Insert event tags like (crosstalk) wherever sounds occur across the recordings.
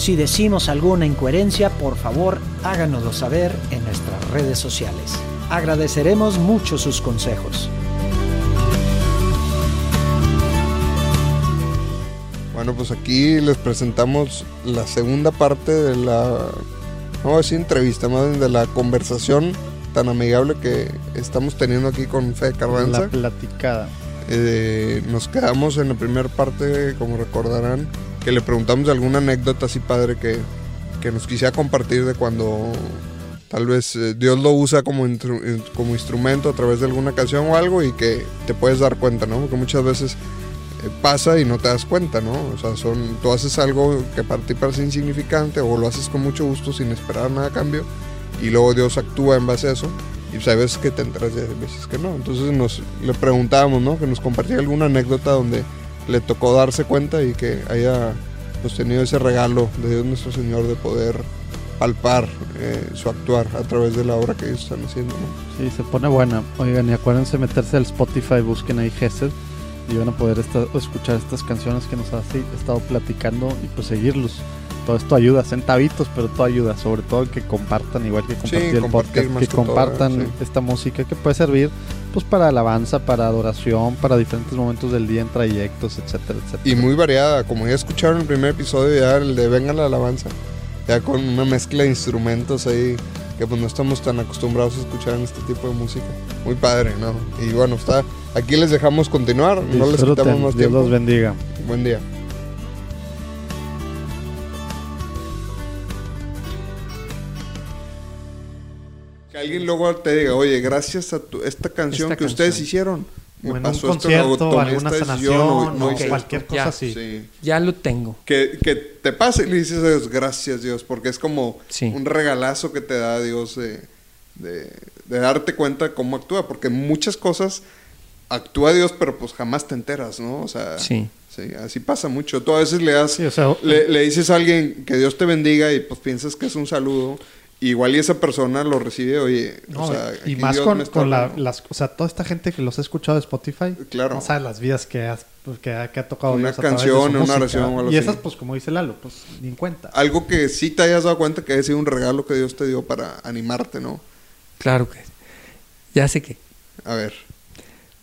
Si decimos alguna incoherencia, por favor háganoslo saber en nuestras redes sociales. Agradeceremos mucho sus consejos. Bueno, pues aquí les presentamos la segunda parte de la, no decir entrevista, más bien de la conversación tan amigable que estamos teniendo aquí con Fe Carranza. La platicada. Eh, nos quedamos en la primera parte, como recordarán, que le preguntamos alguna anécdota así padre que, que nos quisiera compartir de cuando tal vez eh, Dios lo usa como, como instrumento a través de alguna canción o algo y que te puedes dar cuenta, ¿no? Porque muchas veces eh, pasa y no te das cuenta, ¿no? O sea, son, tú haces algo que para ti parece insignificante o lo haces con mucho gusto sin esperar nada a cambio y luego Dios actúa en base a eso y sabes que te enteras de veces que no. Entonces nos le preguntábamos, ¿no? Que nos compartía alguna anécdota donde le tocó darse cuenta y que haya pues, tenido ese regalo de Dios nuestro Señor de poder palpar eh, su actuar a través de la obra que ellos están haciendo. Sí, se pone buena. Oigan, y acuérdense meterse al Spotify, busquen ahí Gesed y van a poder escuchar estas canciones que nos ha estado platicando y pues seguirlos. Todo esto ayuda, centavitos, pero todo ayuda, sobre todo que compartan, igual que compartir el podcast, que compartan esta música que puede servir pues para alabanza, para adoración, para diferentes momentos del día en trayectos, etcétera, etcétera. Y muy variada, como ya escucharon en el primer episodio, ya el de Venga la alabanza, ya con una mezcla de instrumentos ahí que pues no estamos tan acostumbrados a escuchar en este tipo de música. Muy padre, ¿no? Y bueno, está aquí les dejamos continuar, no les quitamos más tiempo. Dios los bendiga. Buen día. Alguien luego te diga, oye, gracias a esta canción que ustedes hicieron, me un concierto, alguna sanación, o, cualquier cosa así. Ya lo tengo. Que, que, te pase y le dices a Dios, gracias Dios, porque es como un regalazo que te da Dios de, de, darte cuenta cómo actúa, porque muchas cosas actúa Dios, pero pues jamás te enteras, ¿no? O sea, sí. así pasa mucho. Tú a veces le, das, le, le dices a alguien que Dios te bendiga y pues piensas que es un saludo Igual y esa persona lo recibe, oye, o sea, y más con, con la, las, o sea, toda esta gente que los ha escuchado de Spotify, claro. no sabe las vidas que, has, pues, que, ha, que ha tocado una canción, una oración o algo Y esas, pues como dice Lalo, pues ni en cuenta. Algo que sí te hayas dado cuenta que ha sido un regalo que Dios te dio para animarte, ¿no? Claro que ya sé que. A ver.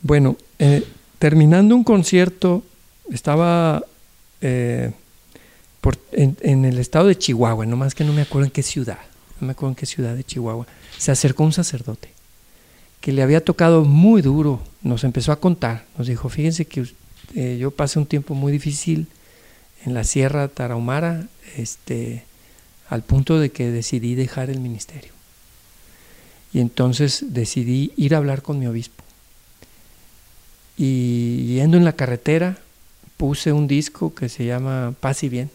Bueno, eh, terminando un concierto, estaba eh, por, en, en el estado de Chihuahua, nomás que no me acuerdo en qué ciudad no me acuerdo en qué ciudad de Chihuahua, se acercó un sacerdote que le había tocado muy duro, nos empezó a contar, nos dijo, fíjense que eh, yo pasé un tiempo muy difícil en la Sierra Tarahumara, este, al punto de que decidí dejar el ministerio. Y entonces decidí ir a hablar con mi obispo. Y yendo en la carretera, puse un disco que se llama Paz y Bien.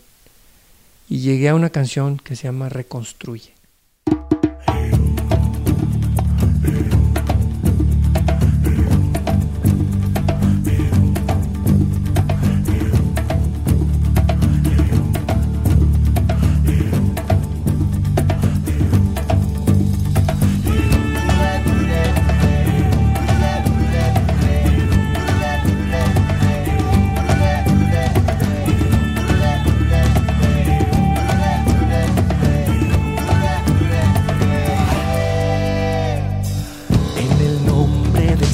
Y llegué a una canción que se llama Reconstruye.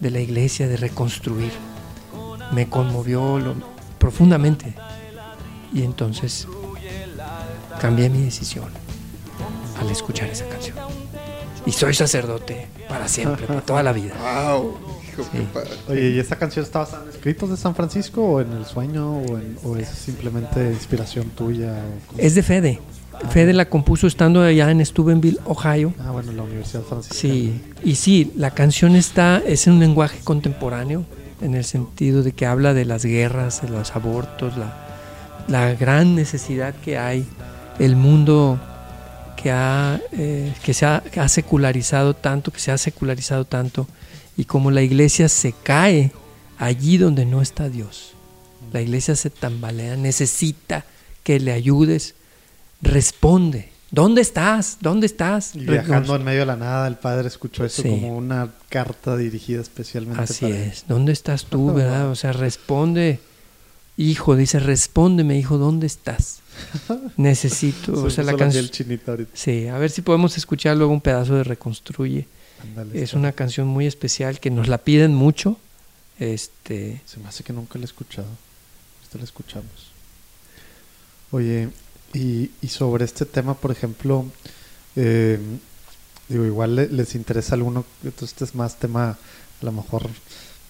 de la iglesia de reconstruir me conmovió lo- profundamente y entonces cambié mi decisión al escuchar esa canción. Y soy sacerdote para siempre, para toda la vida. ¡Wow! Sí. Oye, ¿y esta canción está basada en escritos de San Francisco o en el sueño o, en- o es simplemente inspiración tuya? Es de Fede. Fede la compuso estando allá en Steubenville, Ohio. Ah, bueno, la Universidad Franciscana. Sí, y sí, la canción está, es en un lenguaje contemporáneo, en el sentido de que habla de las guerras, de los abortos, la, la gran necesidad que hay, el mundo que, ha, eh, que se ha, que ha secularizado tanto, que se ha secularizado tanto, y como la iglesia se cae allí donde no está Dios. La iglesia se tambalea, necesita que le ayudes, responde. ¿Dónde estás? ¿Dónde estás? Y viajando en medio de la nada, el padre escuchó eso Sí. como una carta dirigida especialmente Así para él. es. ¿Dónde estás tú, (laughs) verdad? O sea, responde. Hijo, dice, respóndeme, hijo, ¿dónde estás? (laughs) Necesito, o Se sea, la canción... Sí, a ver si podemos escuchar luego un pedazo de Reconstruye. Es una canción muy especial que nos la piden mucho. Este, Se me hace que nunca la he escuchado. Esta la escuchamos. Oye, y, y sobre este tema, por ejemplo, eh, digo, igual le- les interesa a alguno, entonces este es más tema, a lo mejor,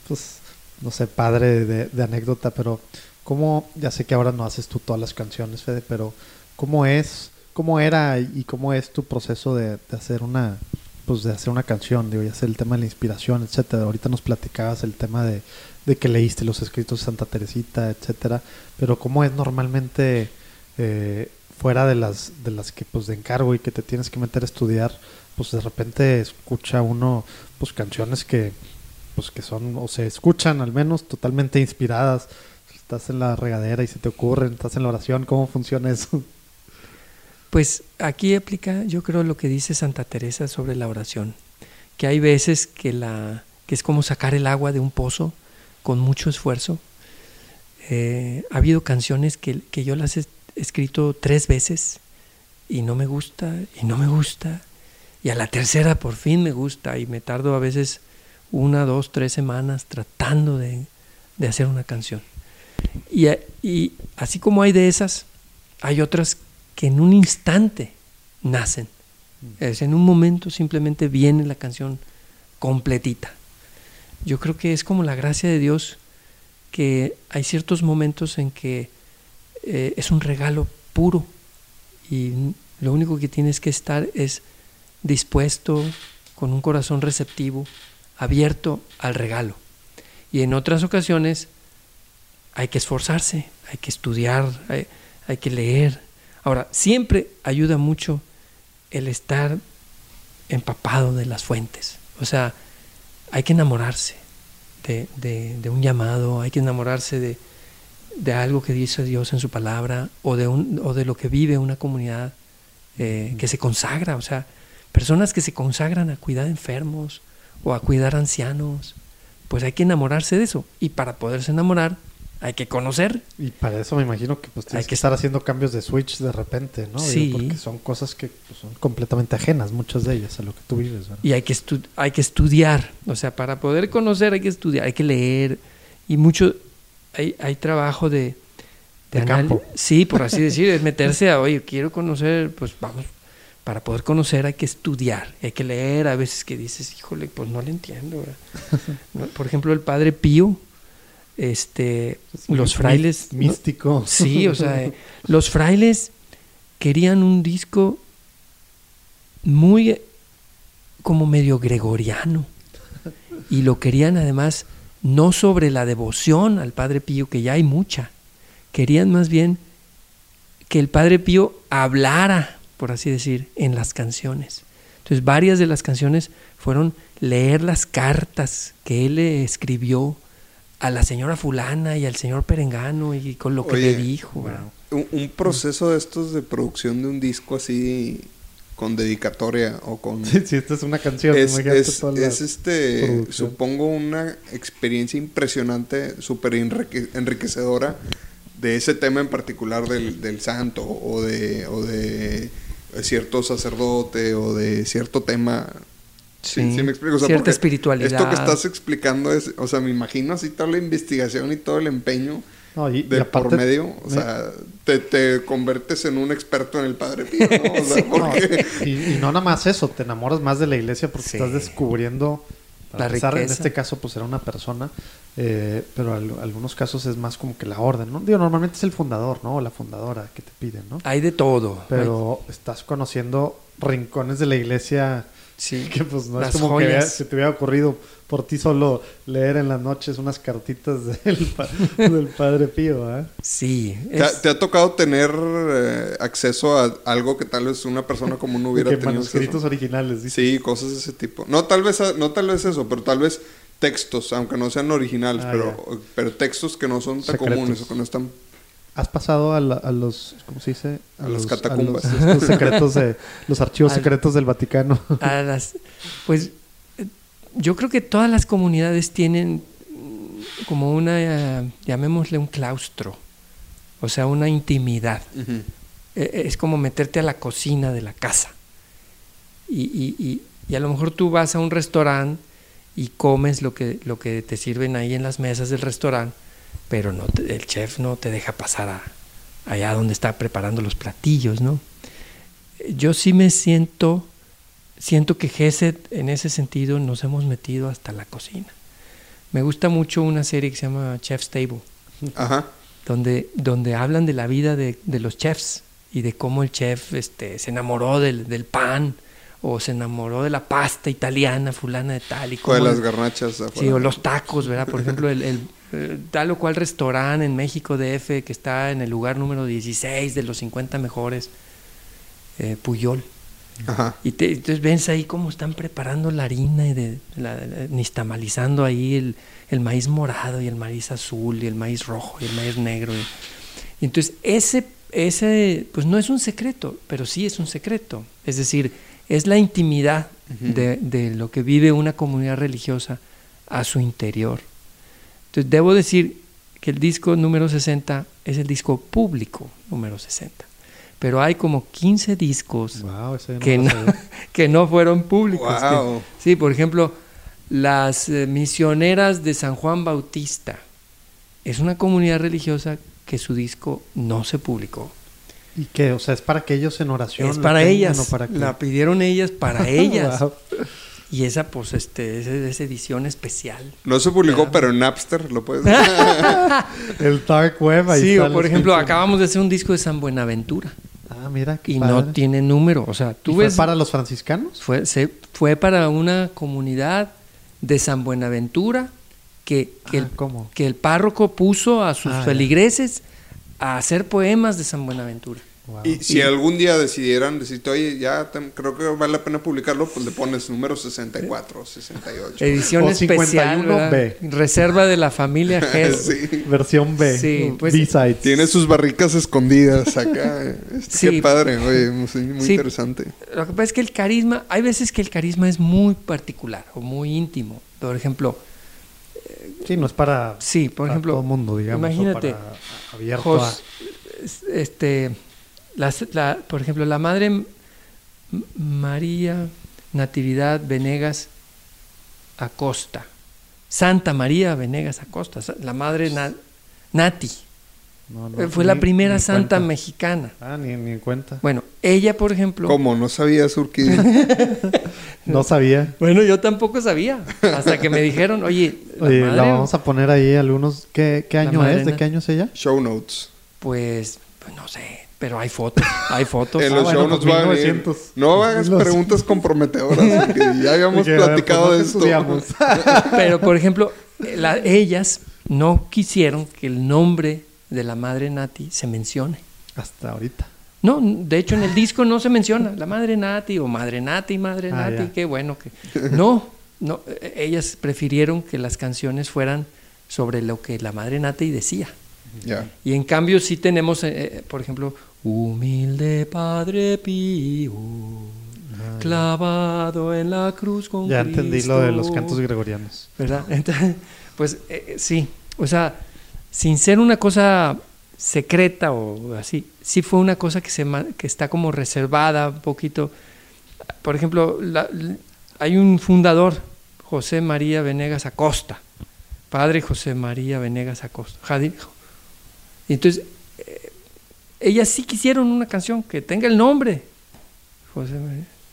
pues, no sé, padre de, de anécdota, pero ¿cómo, ya sé que ahora no haces tú todas las canciones, Fede, pero ¿cómo es, cómo era y cómo es tu proceso de, de hacer una, pues de hacer una canción, digo, ya sé el tema de la inspiración, etcétera. Ahorita nos platicabas el tema de, de que leíste los escritos de Santa Teresita, etcétera. Pero cómo es normalmente eh, fuera de las de las que pues de encargo y que te tienes que meter a estudiar, pues de repente escucha uno pues canciones que pues que son o se escuchan al menos totalmente inspiradas. Estás en la regadera y se te ocurren, estás en la oración, ¿cómo funciona eso? Pues aquí aplica, yo creo, lo que dice Santa Teresa sobre la oración, que hay veces que, la, que es como sacar el agua de un pozo con mucho esfuerzo. Eh, ha habido canciones que, que yo las he escrito tres veces y no me gusta, y no me gusta, y a la tercera por fin me gusta, y me tardo a veces una, dos, tres semanas tratando de, de hacer una canción. Y, así como hay de esas, hay otras que en un instante nacen. Es en un momento simplemente viene la canción completita. Yo creo que es como la gracia de Dios que hay ciertos momentos en que eh, es un regalo puro y lo único que tienes que estar es dispuesto, con un corazón receptivo, abierto al regalo. Y en otras ocasiones hay que esforzarse, hay que estudiar, hay, que leer. Ahora, siempre ayuda mucho el estar empapado de las fuentes. O sea, hay que enamorarse de un llamado, hay que enamorarse de, de algo que dice Dios en su palabra o de, un, o de lo que vive una comunidad eh, que se consagra. O sea, personas que se consagran a cuidar enfermos o a cuidar ancianos. Pues hay que enamorarse de eso. Y para poderse enamorar, hay que conocer. Y para eso me imagino que pues tienes Hay que, que estar haciendo cambios de switch de repente, ¿no? Digo, Sí. porque son cosas que pues, son completamente ajenas, muchas de ellas, a lo que tú vives, ¿verdad? Y hay que, hay que estudiar. O sea, para poder conocer hay que estudiar, hay que leer. Y mucho, hay, hay trabajo de... De campo. Sí, por así decir, es meterse a, oye, quiero conocer, pues vamos, para poder conocer hay que estudiar, hay que leer. A veces que dices, híjole, pues no le entiendo. (laughs) Por ejemplo, el Padre Pío, este, Es los frailes... ¿no? Místico. Sí, o sea, eh, los frailes querían un disco muy eh, como medio gregoriano y lo querían además no sobre la devoción al Padre Pío, que ya hay mucha, querían más bien que el Padre Pío hablara, por así decir, en las canciones. Entonces varias de las canciones fueron leer las cartas que él le escribió a la señora fulana y al señor Perengano y con lo que Oye, le dijo. un proceso de estos de producción de un disco así con dedicatoria o con... Sí, sí, esta es una canción. es, es- toda la es, este, producción. supongo una experiencia impresionante, súper enrique- enriquecedora de ese tema en particular del, del santo o de, o de cierto sacerdote o de cierto tema. Sí, Sí, sí, me explico. O sea, cierta espiritualidad. Esto que estás explicando es, o sea, me imagino así toda la investigación y todo el empeño No, y, y de aparte, por medio. O me- sea, te, te convertes en un experto en el Padre Pío, ¿no? O (laughs) sea, Sí. porque... y, y no nada más eso, te enamoras más de la iglesia porque Sí. estás descubriendo, para La empezar, en riqueza. este caso pues era una persona, eh, pero en algunos casos es más como que la orden, ¿no? Digo, normalmente es el fundador, ¿no? O la fundadora que te piden, ¿no? Hay de todo. Pero estás conociendo rincones de la iglesia Sí. (laughs) que pues no Las es como que se te hubiera ocurrido por ti solo leer en las noches unas cartitas (laughs) del, pa- del Padre Pío, ¿eh? Sí. ¿Te, ha- es- te ha tocado tener eh, acceso a algo que tal vez una persona común no (laughs) hubiera Que tenido manuscritos acceso? originales, dice. Sí, cosas de ese tipo. No tal vez, no tal vez eso, pero tal vez textos, aunque no sean originales, Ah, pero, pero textos que no son tan Secretos. comunes o que no están... ¿Has pasado a, la- a los, ¿cómo se dice? A los- catacumbas. los, estos secretos de, los archivos (laughs) Al- secretos del Vaticano. (laughs) a las, pues yo creo que todas las comunidades tienen como una, llamémosle un claustro, o sea, una intimidad. Eh, Es como meterte a la cocina de la casa. Y, y- y- y a lo mejor tú vas a un restaurante y comes lo que, lo que te sirven ahí en las mesas del restaurante, pero no te- el chef no te deja pasar a, allá donde está preparando los platillos, ¿no? Yo sí me siento, siento que Gesed en ese sentido nos hemos metido hasta la cocina. Me gusta mucho una serie que se llama Chef's Table Ajá. donde, donde hablan de la vida de, de los chefs y de cómo el chef este, se enamoró del, del pan o se enamoró de la pasta italiana fulana de tal y O de las garnachas afuera. Sí, o los tacos, ¿verdad? Por ejemplo, el, el, eh, tal o cual restaurante en México DF que está en el lugar número 16 de los 50 mejores, eh, Puyol. Ajá. Y te- entonces ves ahí cómo están preparando la harina y de, la, la- nixtamalizando ahí el, el maíz morado y el maíz azul y el maíz rojo y el maíz negro. Y, y entonces ese, ese, pues no es un secreto, pero sí es un secreto. Es decir, es la intimidad de, de lo que vive una comunidad religiosa a su interior. Entonces debo decir que el disco número 60 es el disco público número 60. Pero hay como 15 discos Wow, ese no que no, (laughs) que no fueron públicos. que- sí, por ejemplo, las eh, misioneras de San Juan Bautista. Es una comunidad religiosa que su disco no se publicó. ¿Y qué? O sea, ¿es para que ellos en oración? es para tengan ellas. o para? La pidieron ellas para (laughs) ellas. Wow. Y esa, pues, este, es, es edición especial. No se publicó, Ah. pero en Napster lo puedes (laughs) El dark web ahí sí, o por ejemplo, acabamos de hacer un disco de San Buenaventura. Ah, mira, qué Y padre. no tiene número. O sea, ¿Y tú fue ves. para los franciscanos? Fue, se- fue para una comunidad de San Buenaventura que, que, Ah, el, ¿Cómo? que el párroco puso a sus Ah, ya. feligreses a hacer poemas de San Buenaventura. Wow. Y si algún día decidieran decirte, oye, ya te- creo que vale la pena publicarlo, pues le pones número 64, 68. Edición O especial, 51 ¿verdad? B. Reserva de la familia (laughs) G. sí. Versión B. Sí, pues- B-sides. Tiene sus barricas escondidas acá. (laughs) Este, Sí. Qué padre, oye, muy, muy Sí. interesante. Lo que pasa es que el carisma, hay veces que el carisma es muy particular o muy íntimo. Por ejemplo, Sí, no es para, sí, por para ejemplo, todo el mundo, digamos. o imagínate, para abierto Jos- es- este, la- por ejemplo, la madre María Natividad Venegas Acosta, Santa María Venegas Acosta, la madre Na- Nati, a... No, no, fue ni- la primera santa cuenta. mexicana. Ah, ni, ni en cuenta. Bueno, ella, por ejemplo, ¿Cómo? ¿No sabías, Urquidi? (laughs) No sabía. bueno, yo tampoco sabía, hasta que me dijeron, oye, la Oye, madre, la vamos a poner ahí algunos. ¿Qué, qué año es? ¿De qué año es ella? Show notes. pues, pues no sé, pero hay fotos, hay fotos. (laughs) En Ah, los bueno, show pues a venir. 1900. No hagas 1900. preguntas comprometedoras, (laughs) porque ya habíamos ver, platicado pues, de esto. (laughs) Pero, por ejemplo, la- ellas no quisieron que el nombre de la madre Nati se mencione. Hasta ahorita. No, de hecho en el disco no se menciona la madre Nati o madre Nati, madre Ah, Nati, ya. qué bueno que... No, no, ellas prefirieron que las canciones fueran sobre lo que la madre Nati decía. Ya. Y en cambio sí tenemos, eh, eh, por ejemplo, humilde Padre Pío, clavado en la cruz con Ya entendí lo de los Cristo". cantos gregorianos. ¿verdad? Entonces, pues eh, sí, o sea, sin ser una cosa secreta o así. Sí fue una cosa que, se, que está como reservada un poquito. Por ejemplo, la- hay un fundador, José María Venegas Acosta, padre José María Venegas Acosta. Entonces, eh, ellas sí quisieron una canción que tenga el nombre. José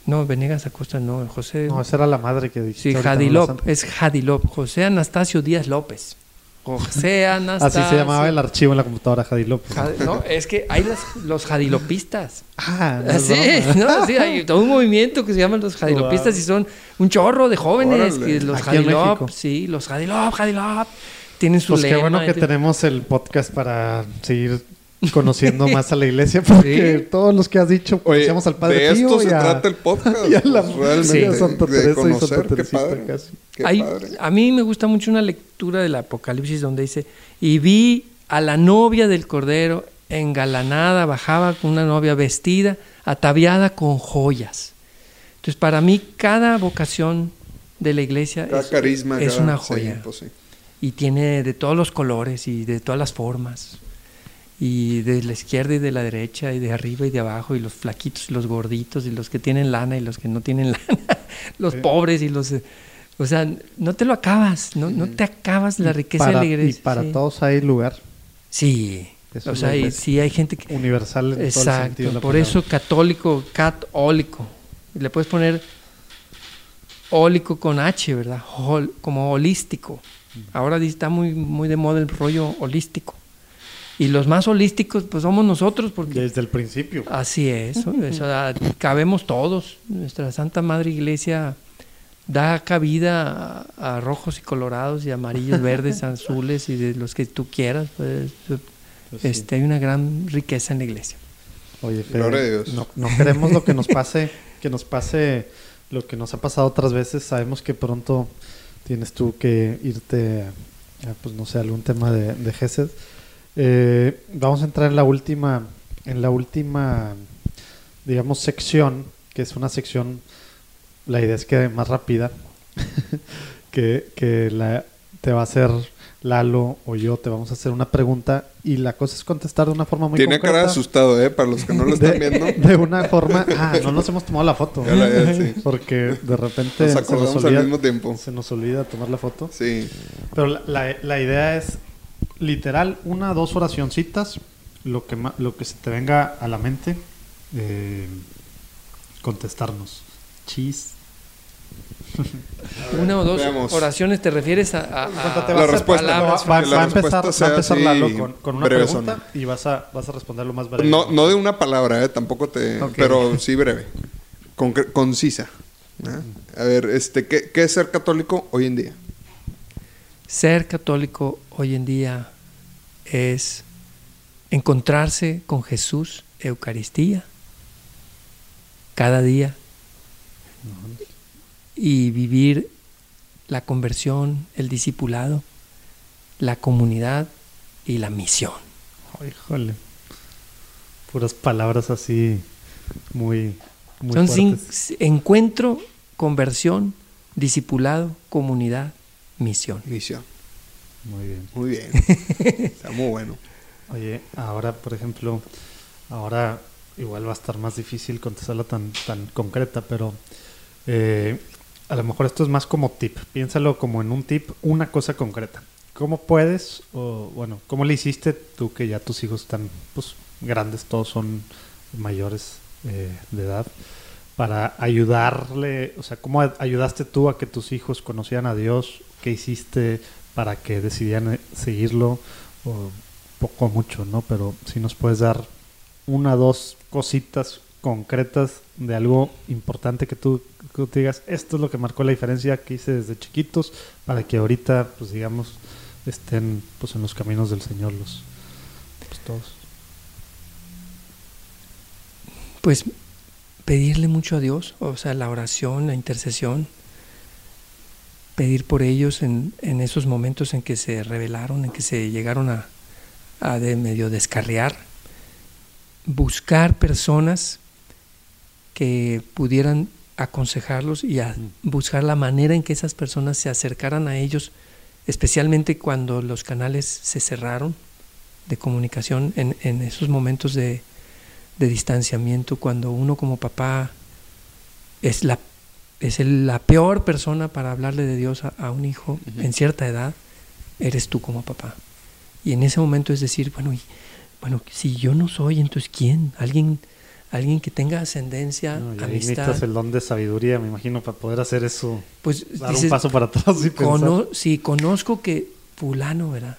No, Venegas Acosta no, José... No, esa era la madre que dijiste. Sí. Jadilop, es Jadilop, José Anastasio Díaz López. José (laughs) Anastasio. Así se llamaba el archivo en la computadora, Jadilop. Jad- No, es que hay las- los jadilopistas. Ah, no (laughs) Sí, no, sí, hay todo un movimiento que se llaman los jadilopistas Wow. y son un chorro de jóvenes. Órale. que los Aquí jadilop, sí, los jadilop, jadilop. Tienen su Pues qué bueno que te- tenemos el podcast para seguir conociendo más a la iglesia, porque Sí. todos los que has dicho Oye, conocíamos al Padre de Pío esto y se a- trata el podcast. (laughs) y a la pues, realmente, Sí. a Santa de Teresa y conocer, Santa qué Teresita padre. casi. Qué Hay- padre. a mí me gusta mucho una lectura del Apocalipsis donde dice, y vi a la novia del Cordero engalanada, bajaba con una novia vestida, ataviada con joyas. Entonces, para mí, cada vocación de la iglesia Cada es, carisma. es cada- una sí, joya. pues sí. Y tiene de todos los colores y de todas las formas. Y de la izquierda y de la derecha, y de arriba y de abajo, y los flaquitos y los gorditos, y los que tienen lana y los que no tienen (laughs) lana, los Sí. pobres y los... O sea, no te lo acabas, no, no te acabas la riqueza para, de la iglesia. Y para sí. todos hay lugar Sí, Eso o sea, y sí hay gente que... universal en todo el sentido de Exacto, la por palabra. eso católico, católico. Le puedes poner ólico con H, ¿verdad? Hol- como holístico. Ahora está muy, muy de moda el rollo holístico. Y los más holísticos, pues somos nosotros, porque Desde el principio. así es, o sea, cabemos todos. Nuestra Santa Madre Iglesia da cabida a, a rojos y colorados y amarillos, (laughs) verdes, azules y de los que tú quieras. pues, Pues sí. este, hay una gran riqueza en la iglesia. Oye, Fede. No, no queremos lo que nos pase, que nos pase lo que nos ha pasado otras veces. Sabemos que pronto tienes tú que irte, a, pues no sé, algún tema de, de Gesed. Eh, vamos a entrar en la última, en la última, digamos, sección, que es una sección, la idea es que más rápida, (laughs) que, que la, te va a hacer Lalo o yo, te vamos a hacer una pregunta y la cosa es contestar de una forma muy Tiene cara de concreta. asustado, ¿eh? Para los que no lo (laughs) están de, viendo. de una forma. Ah, no nos hemos tomado la foto. La- sí. Porque de repente Nos se, nos acordamos al olvida, mismo tiempo. se nos olvida tomar la foto. Sí. Pero la, la- la idea es literal una dos oracioncitas, lo que, ma- lo que se te venga a la mente, eh, contestarnos. Chis. (laughs) Una o dos Veamos. oraciones te refieres a, a- a- la a respuesta, va, va empezar, respuesta va a empezar Lalo con, con una pregunta y vas a, vas a responder lo más breve. No, no de una palabra, ¿eh? Tampoco te... Pero sí breve. Concisa. ¿eh? A ver, este, ¿qué, ¿qué es ser católico hoy en día? Ser católico hoy en día es encontrarse con Jesús, Eucaristía, cada día y vivir la conversión, el discipulado, la comunidad y la misión. Oh, híjole. Puras palabras así muy, muy Son encuentro, conversión, discipulado, comunidad, misión. Misión. Muy bien. Muy bien. (laughs) Está muy bueno. Oye, ahora, por ejemplo, ahora igual va a estar más difícil contestarla tan, tan concreta, pero eh, a lo mejor esto es más como tip. Piénsalo como en un tip, una cosa concreta. ¿Cómo puedes, o bueno, cómo le hiciste tú que ya tus hijos están pues grandes, todos son mayores eh, de edad, para ayudarle, o sea, cómo ayudaste tú a que tus hijos conocieran a Dios? ¿Qué hiciste para que decidieran eh, seguirlo? Poco mucho, ¿no? Pero si nos puedes dar una dos cositas concretas de algo importante que tú, que tú digas, esto es lo que marcó la diferencia que hice desde chiquitos para que ahorita, pues digamos, estén pues en los caminos del Señor los pues, todos. Pues pedirle mucho a Dios, o sea, la oración, la intercesión, pedir por ellos en, en esos momentos en que se rebelaron, en que se llegaron a, a de medio descarriar, buscar personas que pudieran aconsejarlos y a buscar la manera en que esas personas se acercaran a ellos, especialmente cuando los canales se cerraron de comunicación en, en esos momentos de, de distanciamiento, cuando uno como papá es la, es el- la peor persona para hablarle de Dios a, a un hijo en cierta edad, eres tú como papá. Y en ese momento es decir, bueno, y, bueno, si yo no soy, entonces ¿quién? Alguien, alguien que tenga ascendencia, No, y ahí amistad. necesitas el don de sabiduría, me imagino, para poder hacer eso. Pues Dar dices, un paso para atrás y pensar. si conozco que fulano, ¿verdad?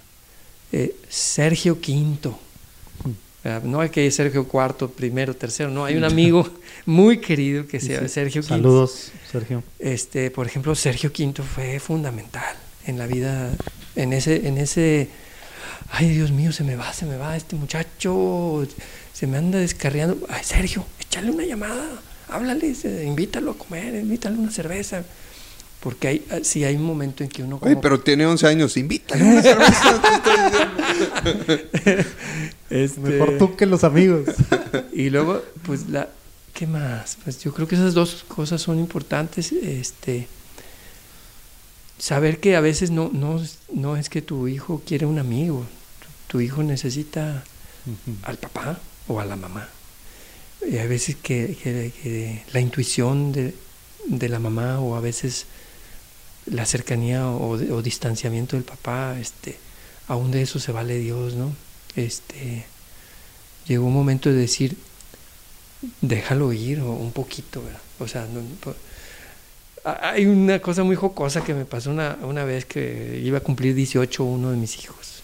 Eh, Sergio Quinto. ¿Verdad? No hay que ir Sergio Cuarto, primero, tercero, no. Hay un amigo (laughs) muy querido que se llama Sergio Quinto. Saludos, Sergio. Este, por ejemplo, Sergio Quinto fue fundamental en la vida, en ese, en ese, ay Dios mío, se me va, se me va este muchacho, se me anda descarriando. Ay, Sergio, échale una llamada, háblale, invítalo a comer, invítale una cerveza. Porque hay, si hay un momento en que uno Oye, como- pero tiene 11 años, invítale (laughs) una cerveza. Este, Mejor tú que los amigos. Y luego, pues, la, ¿qué más? Pues yo creo que esas dos cosas son importantes. Este, saber que a veces no, no, es- no es que tu hijo quiere un amigo. Tu, tu hijo necesita al papá o a la mamá. Y hay veces que, que- que la intuición de, de la mamá o a veces la cercanía o, o distanciamiento del papá, este, aún de eso se vale Dios, ¿no? Este, llegó un momento de decir, déjalo ir o un poquito, ¿verdad? O sea, no- hay una cosa muy jocosa que me pasó una, una vez que iba a cumplir 18 uno de mis hijos.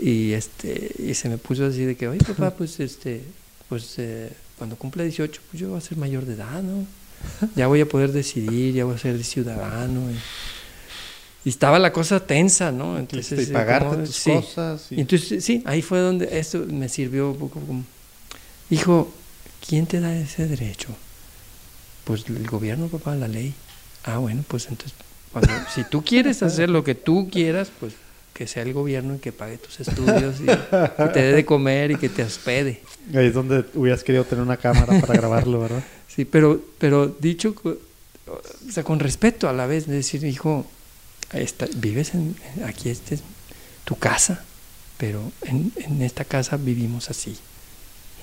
Y este y se me puso así de que, oye papá, pues este, pues eh, cuando cumpla 18, pues yo voy a ser mayor de edad, ¿no? (laughs) Ya voy a poder decidir, ya voy a ser ciudadano. Y, y estaba la cosa tensa, ¿no? Entonces, y eh, pagarte como- tus sí. cosas. y- Y entonces, sí, ahí fue donde esto me sirvió un poco como, hijo, ¿quién te da ese derecho? Pues el gobierno, papá, la ley. Ah, bueno, pues entonces, cuando, si tú quieres hacer lo que tú quieras, pues que sea el gobierno y que pague tus estudios y que te dé de comer y que te hospede. Ahí es donde hubieras querido tener una cámara para grabarlo, ¿verdad? (laughs) Sí, pero, pero dicho, o sea, con respeto a la vez, de decir, hijo, esta- vives en, aquí, esta es tu casa, pero en, en esta casa vivimos así.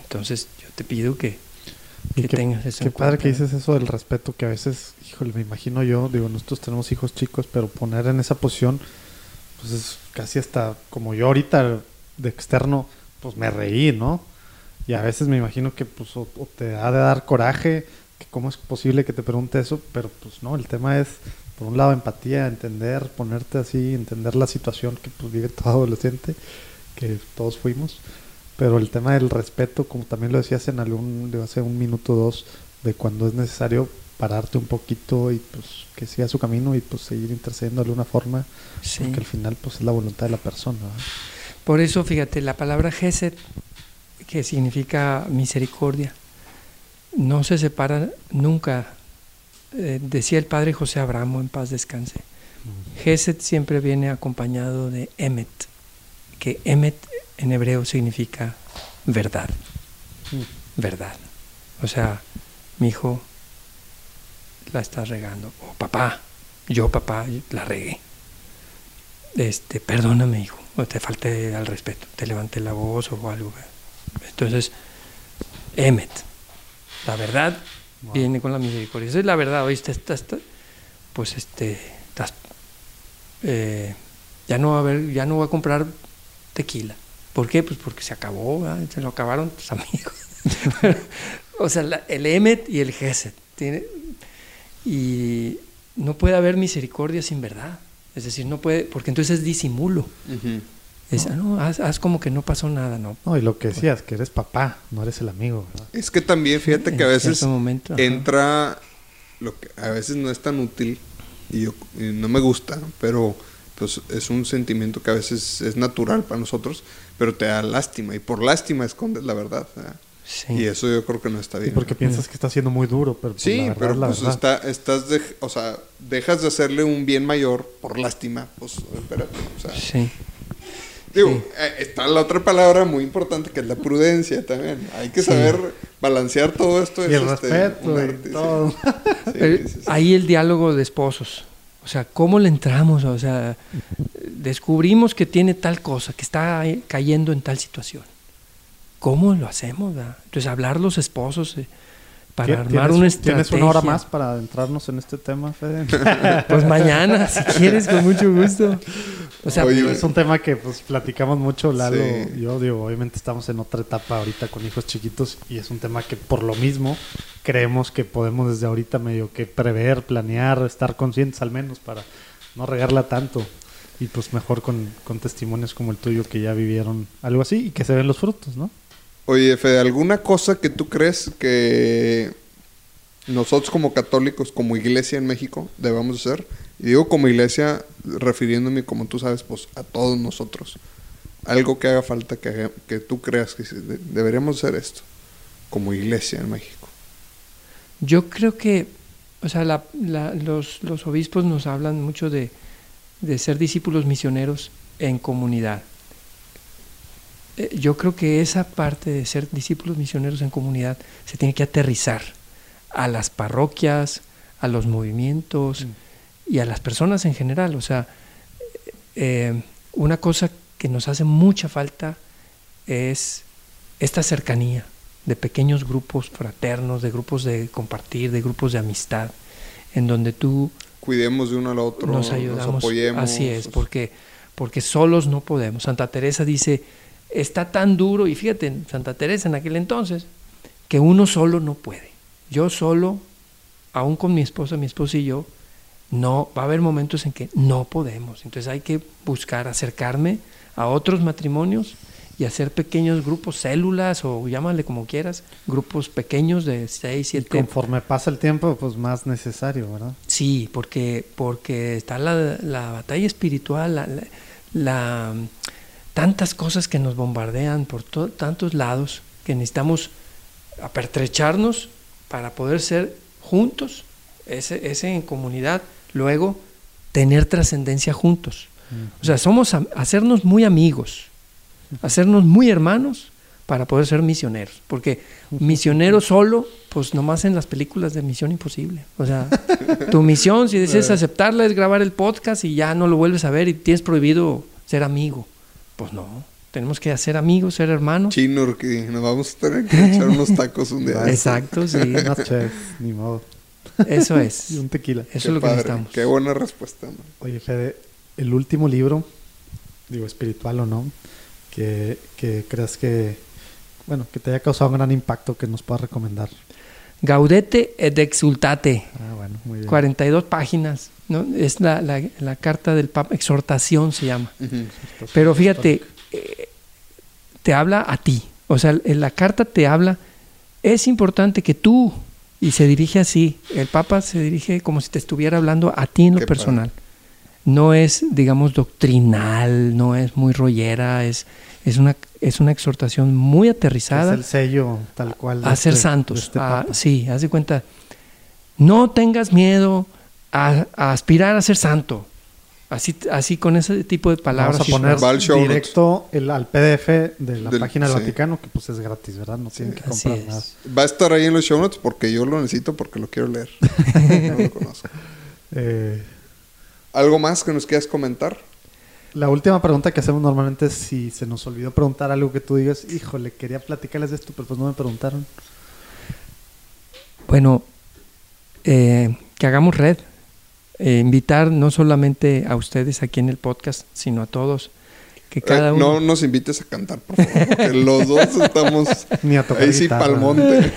Entonces yo te pido que, Y que qué- tengas eso Qué en padre que cuenta. dices eso del respeto, que a veces, híjole, me imagino yo, digo, nosotros tenemos hijos chicos, pero poner en esa posición, pues es casi hasta como yo ahorita de externo, pues me reí, ¿no? Y a veces me imagino que pues o, te ha de dar coraje, que cómo es posible que te pregunte eso, pero pues no, el tema es, por un lado, empatía, entender, ponerte así, entender la situación que pues vive todo adolescente, que todos fuimos. Pero el tema del respeto, como también lo decías en algún, hace un minuto o dos, de cuando es necesario pararte un poquito y pues que siga su camino y pues seguir intercediendo de alguna forma, Sí. porque al final pues es la voluntad de la persona. ¿verdad? Por eso, fíjate, la palabra Gesed, que significa misericordia, no se separa nunca. Eh, decía el padre José Abramo, en paz descanse. Gesed siempre viene acompañado de Emet, que Emet en hebreo significa verdad. Verdad. O sea, mi hijo la está regando. O papá, yo papá la regué. Este, perdóname, hijo, o te falté al respeto, te levanté la voz o algo. Entonces, Emet, la verdad Wow. viene con la misericordia. Esa es la verdad, oíste, estás, estás- pues este, estás, eh, ya no va a haber, ya no voy a comprar tequila. ¿Por qué? Pues porque se acabó, ¿verdad? se lo acabaron tus amigos. (laughs) o sea, la- el Emet y el Gesed. Tiene, y no puede haber misericordia sin verdad. Es decir, no puede, porque entonces es disimulo. Ujú. Es, ah, no, haz, haz como que no pasó nada, ¿no? No, y lo que decías, que eres papá, no eres el amigo, ¿verdad? Es que también, fíjate que a veces momento, entra lo que a veces no es tan útil y, yo- y no me gusta, pero pues es un sentimiento que a veces es natural para nosotros, pero te da lástima y por lástima escondes la verdad. ¿verdad? Sí. Y eso yo creo que no está Sí, bien. porque piensas que está siendo muy duro, pero pues, Sí, la verdad pero la pues verdad. está, estás, o sea, dejas de hacerle un bien mayor por lástima, pues espérate, o sea, Sí. digo, Sí. eh, está la otra palabra muy importante que es la prudencia también. Hay que saber balancear todo esto. Y es, el este, respeto un y arte, sí. todo. Sí, Pero sí, sí. Ahí el diálogo de esposos. O sea, ¿cómo le entramos? O sea, descubrimos que tiene tal cosa, que está eh, cayendo en tal situación. ¿Cómo lo hacemos? verdad? Entonces, hablar los esposos eh, para ¿Tienes- armar una estrategia. ¿Tienes una hora más para adentrarnos en este tema, Fede? (laughs) Pues mañana, si quieres, con mucho gusto. O sea, Oye, es un tema que pues platicamos mucho, Lalo. Sí. Yo digo, obviamente estamos en otra etapa ahorita con hijos chiquitos y es un tema que por lo mismo creemos que podemos desde ahorita medio que prever, planear, estar conscientes al menos para no regarla tanto. Y pues mejor con, con testimonios como el tuyo que ya vivieron algo así y que se ven los frutos, ¿no? Oye, Fede, ¿alguna cosa que tú crees que nosotros como católicos, como iglesia en México, debamos hacer? Y digo como iglesia, refiriéndome, como tú sabes, pues a todos nosotros. Algo que haga falta que, que tú creas que deberíamos hacer esto, como iglesia en México. Yo creo que, o sea, los, los obispos nos hablan mucho de, de ser discípulos misioneros en comunidad. Eh, Yo creo que esa parte de ser discípulos misioneros en comunidad se tiene que aterrizar a las parroquias, a los movimientos y a las personas en general. O sea, eh, una cosa que nos hace mucha falta es esta cercanía de pequeños grupos fraternos, de grupos de compartir, de grupos de amistad, en donde tú Cuidemos de uno al otro, nos nos, ayudamos. apoyemos. Así es, porque, porque solos no podemos. Santa Teresa dice, está tan duro, y fíjate, Santa Teresa en aquel entonces, que uno solo no puede. Yo solo, aún con mi esposa, mi esposa y yo, no, va a haber momentos en que no podemos. Entonces hay que buscar acercarme a otros matrimonios y hacer pequeños grupos, células o llámale como quieras, grupos pequeños de 6, Y 7 conforme pasa el tiempo, pues más necesario, ¿verdad? Sí, porque, porque está la, la batalla espiritual, la- tantas cosas que nos bombardean por to- tantos lados que necesitamos apertrecharnos para poder ser juntos, ese, ese en comunidad, luego tener trascendencia juntos. O sea, somos hacernos muy amigos, hacernos muy hermanos para poder ser misioneros. Porque misionero solo, pues nomás en las películas de Misión Imposible. O sea, tu misión, si decides (laughs) aceptarla, es grabar el podcast y ya no lo vuelves a ver y tienes prohibido ser amigo. Pues no, tenemos que hacer amigos, ser hermanos. Chino, que nos vamos a tener que echar unos tacos un día. Exacto, sí. (laughs) Unas cheves, ni modo. Eso es. Y un tequila. Eso Qué es lo que necesitamos. Qué buena respuesta. man. Oye, Fede, el último libro, digo espiritual o no, que, que creas que, bueno, que te haya causado un gran impacto que nos puedas recomendar. Gaudete et exultate. Ah, bueno, muy bien. 42 páginas. ¿no? Es la, la- la carta del Papa, exhortación se llama. Pero fíjate, eh, te habla a ti. O sea, en la carta te habla, es importante que tú, y se dirige así, el Papa se dirige como si te estuviera hablando a ti en lo Qué personal. No es, digamos, doctrinal, no es muy rollera, es, es, una, es una exhortación muy Es aterrizada el sello tal cual. de a ser este- santos. de este a- sí, haz de cuenta. No tengas miedo a, a aspirar a ser santo. Así, así con ese tipo de palabras. Vamos a poner Va al show directo el, al PDF de la Del- página del sí. Vaticano, que pues es gratis, ¿verdad? No tienen que comprar es. nada. Va a estar ahí en los show notes porque yo lo necesito porque lo quiero leer. (laughs) no lo conozco. Eh, ¿Algo más que nos quieras comentar? la última pregunta que hacemos normalmente es si se nos olvidó preguntar algo que tú digas, híjole, quería platicarles de esto, pero pues no me preguntaron. Bueno, eh, que hagamos red. Eh, invitar no solamente a ustedes aquí en el podcast, sino a todos. Que cada Eh, uno. No nos invites a cantar, por favor, porque (laughs) los dos estamos (laughs) Ni a tocar ahí sí guitarra. pa'l monte.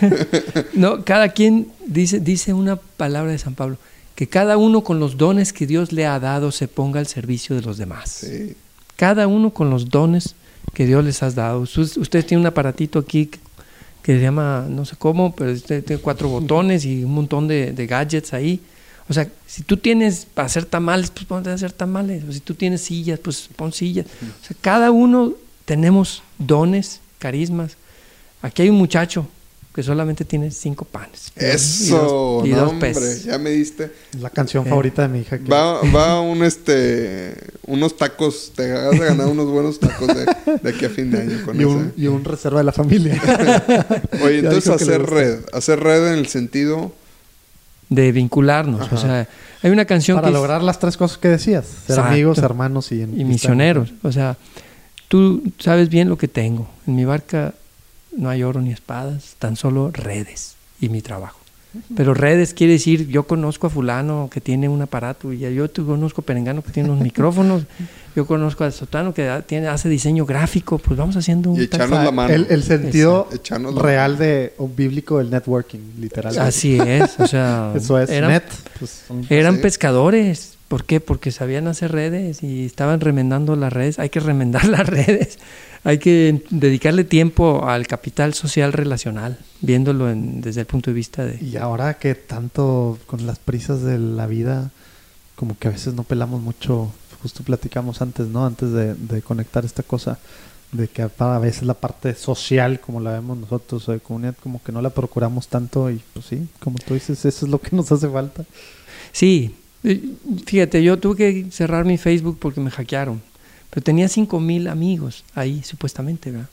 (laughs) No, cada quien dice, dice una palabra de San Pablo. Que cada uno con los dones que Dios le ha dado se ponga al servicio de los demás. Sí. Cada uno con los dones que Dios les ha dado. Usted- Ustedes tienen un aparatito aquí que- se llama, no sé cómo, pero usted tiene cuatro (laughs) botones y un montón de, de gadgets ahí. O sea, si tú tienes para hacer tamales, pues ponte a hacer tamales. O si tú tienes sillas, pues pon sillas. O sea, cada uno tenemos dones, carismas. Aquí hay un muchacho que solamente tiene cinco panes. y dos- Eso, y no, dos hombre, peces. ya me diste. Es la canción Eh. favorita de mi hija. que- Va, va un este unos tacos, te vas a ganar unos buenos tacos de, de aquí a fin de año con y, un, y un reserva de la familia. (laughs) Oye, Ya entonces hacer red, hacer red en el sentido de vincularnos. O sea, hay una canción Para que es- lograr las tres cosas que decías. Ser Exacto. amigos, hermanos y, y misioneros. O sea, tú sabes bien lo que tengo. En mi barca no hay oro ni espadas, tan solo redes y mi trabajo. Pero redes quiere decir, yo conozco a fulano que tiene un aparato y yo te conozco a Perengano que tiene unos (laughs) micrófonos, yo conozco a Sotano que tiene, hace diseño gráfico, pues vamos haciendo un... Y tal- echarnos la mano. El, el sentido Echarnos la real de o bíblico del networking, literal. Así es, o sea, (laughs) Eso es eran, net. pues, eran Sí. pescadores. ¿Por qué? Porque sabían hacer redes y estaban remendando las redes. Hay que remendar (laughs) las redes. Hay que dedicarle tiempo al capital social relacional, viéndolo en- desde el punto de vista de... Y ahora que tanto con las prisas de la vida, como que a veces no pelamos mucho, justo platicamos antes, ¿no? Antes de, de conectar esta cosa, de que a veces la parte social, como la vemos nosotros, de comunidad, como que no la procuramos tanto y pues sí, como tú dices, eso es lo que nos hace falta. Sí, fíjate, yo tuve que cerrar mi Facebook porque me hackearon, pero tenía 5 mil amigos ahí supuestamente, ¿verdad?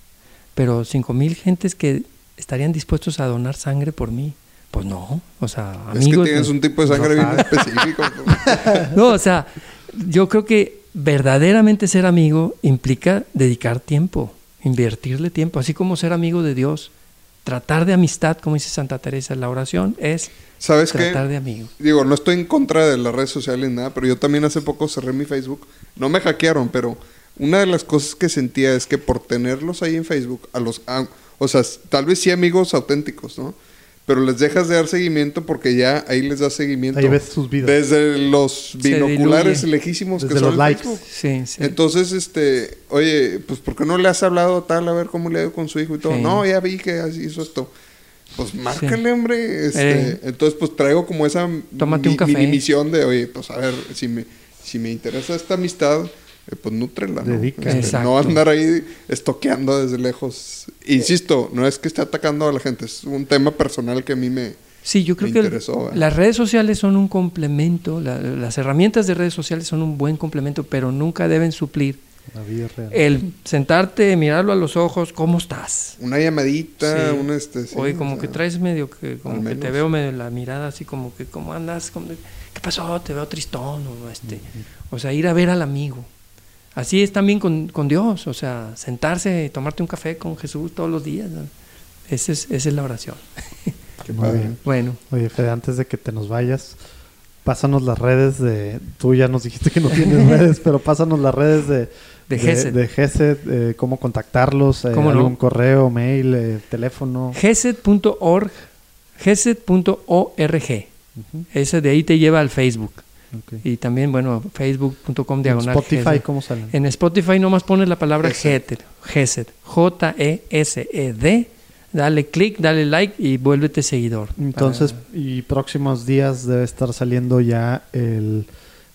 Pero 5 mil gentes que estarían dispuestos a donar sangre por mí. Pues no, o sea, Es amigos... que tienes no. un tipo de sangre (laughs) No bien específico. No, o sea, yo creo que verdaderamente ser amigo implica dedicar tiempo, invertirle tiempo, así como ser amigo de Dios. Tratar de amistad, como dice Santa Teresa, la oración es ¿Sabes qué? tratar de amigo. Digo, no estoy en contra de las redes sociales ni nada, pero yo también hace poco cerré mi Facebook. No me hackearon, pero una de las cosas que sentía es que por tenerlos ahí en Facebook, a los, a- o sea, tal vez sí amigos auténticos, ¿no? Pero les dejas de dar seguimiento porque ya ahí les das seguimiento. Ahí ves sus vidas. Desde los binoculares diluye. lejísimos Desde que son los likes. Facebook. Sí, sí. Entonces, este, oye, pues ¿por qué no le has hablado tal a ver cómo le ha ido con su hijo y todo? Sí. No, ya vi que hizo esto. Pues márcale, hombre. Este, Eh. Entonces, pues traigo como esa Tómate un café. mini misión de, oye, pues a ver, si me, si me interesa esta amistad, eh, pues nútrela, ¿no? Este, no andar ahí estoqueando desde lejos. Insisto, no es que esté atacando a la gente, es un tema personal que a mí me... Sí, yo creo que interesó, ¿eh? las redes sociales son un complemento, la- las herramientas de redes sociales son un buen complemento, pero nunca deben suplir La vida real. el sentarte, mirarlo a los ojos, ¿cómo estás? Una llamadita, Sí. un este... sí, Oye, o como sea, que traes medio que, como que te veo medio la mirada así como que, ¿cómo andas? Como ¿Qué pasó? Te veo tristón, o este, o sea, ir a ver al amigo. Así es también con, con Dios, o sea, sentarse, tomarte un café con Jesús todos los días. ¿no? Esa es, esa es la oración. (laughs) qué Muy bien. Bueno, Oye, Fede, antes de que te nos vayas, pásanos las redes de... Tú ya nos dijiste que no tienes (laughs) redes, pero pásanos las redes de... De Gesed. De, Gesed, eh, cómo contactarlos, eh, ¿Cómo no? algún correo, mail, eh, teléfono. gesed.org, gesed.org. Ujú, Ese de ahí te lleva al Facebook. Y también, bueno, facebook.com En diagonal. Spotify, Gesed. ¿cómo salen? En Spotify nomás pones la palabra Gesed. Gesed, J-E-S-E-D. Dale clic, dale like y vuélvete seguidor. Entonces, Para- y próximos días debe estar saliendo ya el,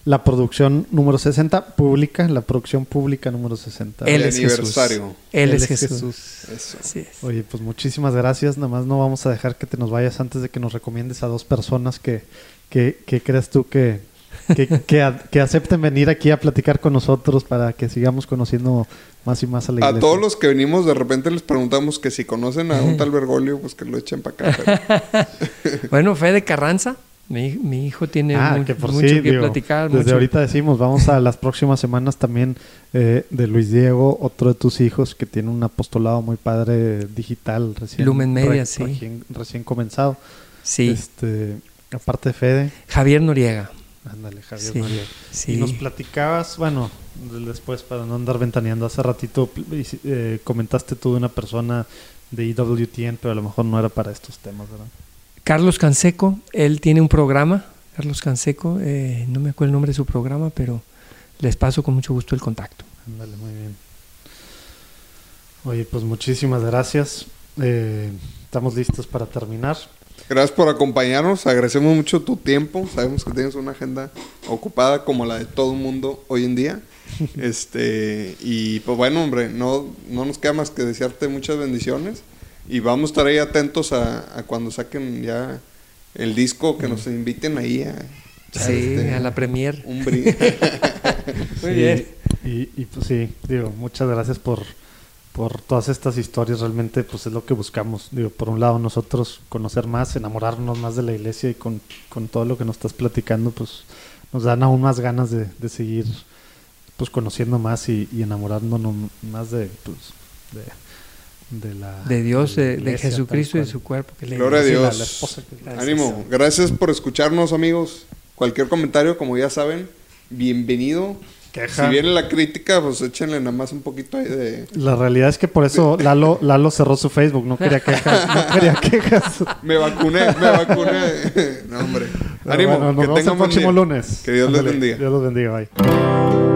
la producción número 60 pública, la producción pública número 60. Él El es Jesús. aniversario. Él, Él es es Jesús. Eso. Así es. Oye, pues muchísimas gracias. Nada más no vamos a dejar que te nos vayas antes de que nos recomiendes a dos personas que, que, que creas tú que, que, que, a- que acepten venir aquí a platicar con nosotros para que sigamos conociendo más y más a la iglesia. A todos los que venimos, de repente les preguntamos que si conocen a un (laughs) tal Bergoglio, pues que lo echen para acá. pero- (laughs) Bueno, Fede Carranza, mi, mi hijo tiene Ah, mu- que por mucho sí, que digo, platicar. desde mucho- ahorita decimos, vamos a las próximas semanas también eh, de Luis Diego, otro de tus hijos que tiene un apostolado muy padre digital recién, Lumen Media, sí. recién, recién comenzado. Sí, Este, aparte de Fede, Javier Noriega. Ándale, Javier Sí, Noriega. sí. Y nos platicabas, bueno, después para no andar ventaneando, hace ratito eh, comentaste tú de una persona de IWTN, pero a lo mejor no era para estos temas, ¿verdad? Carlos Canseco, él tiene un programa. Carlos Canseco, eh, no me acuerdo el nombre de su programa, pero les paso con mucho gusto el contacto. Ándale, muy bien. Oye, pues muchísimas gracias. Eh, estamos listos para terminar. Gracias por acompañarnos. Agradecemos mucho tu tiempo. Sabemos que tienes una agenda ocupada como la de todo el mundo hoy en día. (laughs) este Y pues bueno, hombre, no, no nos queda más que desearte muchas bendiciones. Y vamos a estar ahí atentos a, a cuando saquen ya el disco, que nos inviten ahí a... Sí, este, a la premier. Un (laughs) Muy Y- bien. Y, y, pues sí, digo, muchas gracias por por todas estas historias, realmente pues es lo que buscamos. Digo, por un lado nosotros conocer más, enamorarnos más de la iglesia y con, con todo lo que nos estás platicando, pues nos dan aún más ganas de, de seguir pues conociendo más y, y enamorándonos más de, pues, de, de la De Dios, de, de Jesucristo y su cuerpo. Que le Gloria a Sí, la- Dios. la esposa que- Gracias. Ánimo. Gracias por escucharnos, amigos. Cualquier comentario, como ya saben, bienvenido. Queja. Si viene la crítica, pues échenle nada más un poquito ahí de... La realidad es que por eso (laughs) Lalo, Lalo cerró su Facebook, no quería quejas, no (laughs) quería quejas. Me vacuné, me vacuné. (laughs) no, hombre. Pero Ánimo, bueno, nos que vemos el próximo día. lunes. Que Dios les Ándale, bendiga. Dios los bendiga, bye.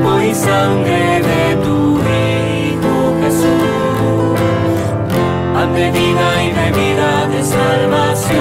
cuerpo y sangre de tu Hijo Jesús. Han bebida y bebida de salvación.